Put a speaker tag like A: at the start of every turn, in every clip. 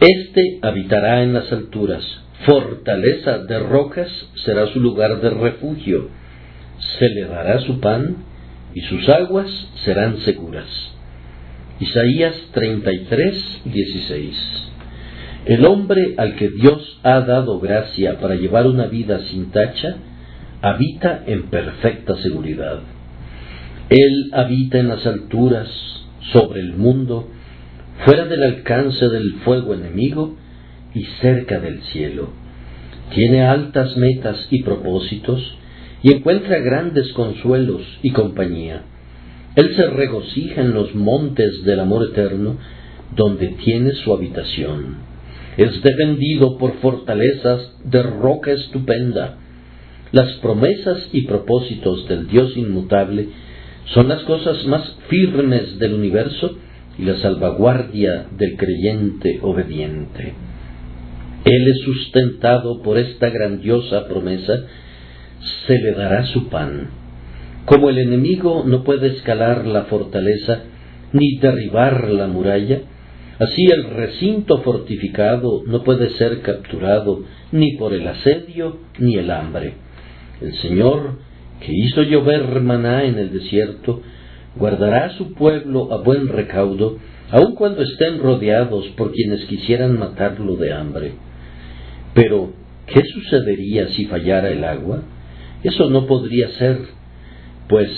A: Este habitará en las alturas, fortaleza de rocas será su lugar de refugio, se le dará su pan y sus aguas serán seguras. Isaías 33, 16. El hombre al que Dios ha dado gracia para llevar una vida sin tacha, habita en perfecta seguridad. Él habita en las alturas, sobre el mundo, fuera del alcance del fuego enemigo y cerca del cielo. Tiene altas metas y propósitos y encuentra grandes consuelos y compañía. Él se regocija en los montes del amor eterno, donde tiene su habitación. Es defendido por fortalezas de roca estupenda. Las promesas y propósitos del Dios inmutable son las cosas más firmes del universo y la salvaguardia del creyente obediente. Él es sustentado por esta grandiosa promesa, se le dará su pan. Como el enemigo no puede escalar la fortaleza ni derribar la muralla, así el recinto fortificado no puede ser capturado ni por el asedio ni el hambre. El Señor, que hizo llover maná en el desierto, guardará a su pueblo a buen recaudo, aun cuando estén rodeados por quienes quisieran matarlo de hambre. Pero, ¿qué sucedería si fallara el agua? Eso no podría ser, pues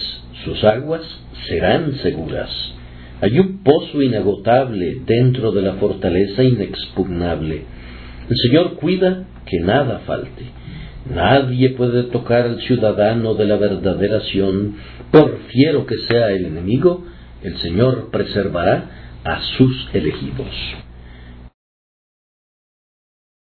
A: sus aguas serán seguras. Hay un pozo inagotable dentro de la fortaleza inexpugnable. El Señor cuida que nada falte. Nadie puede tocar al ciudadano de la verdadera por fiero que sea el enemigo, el Señor preservará a sus elegidos.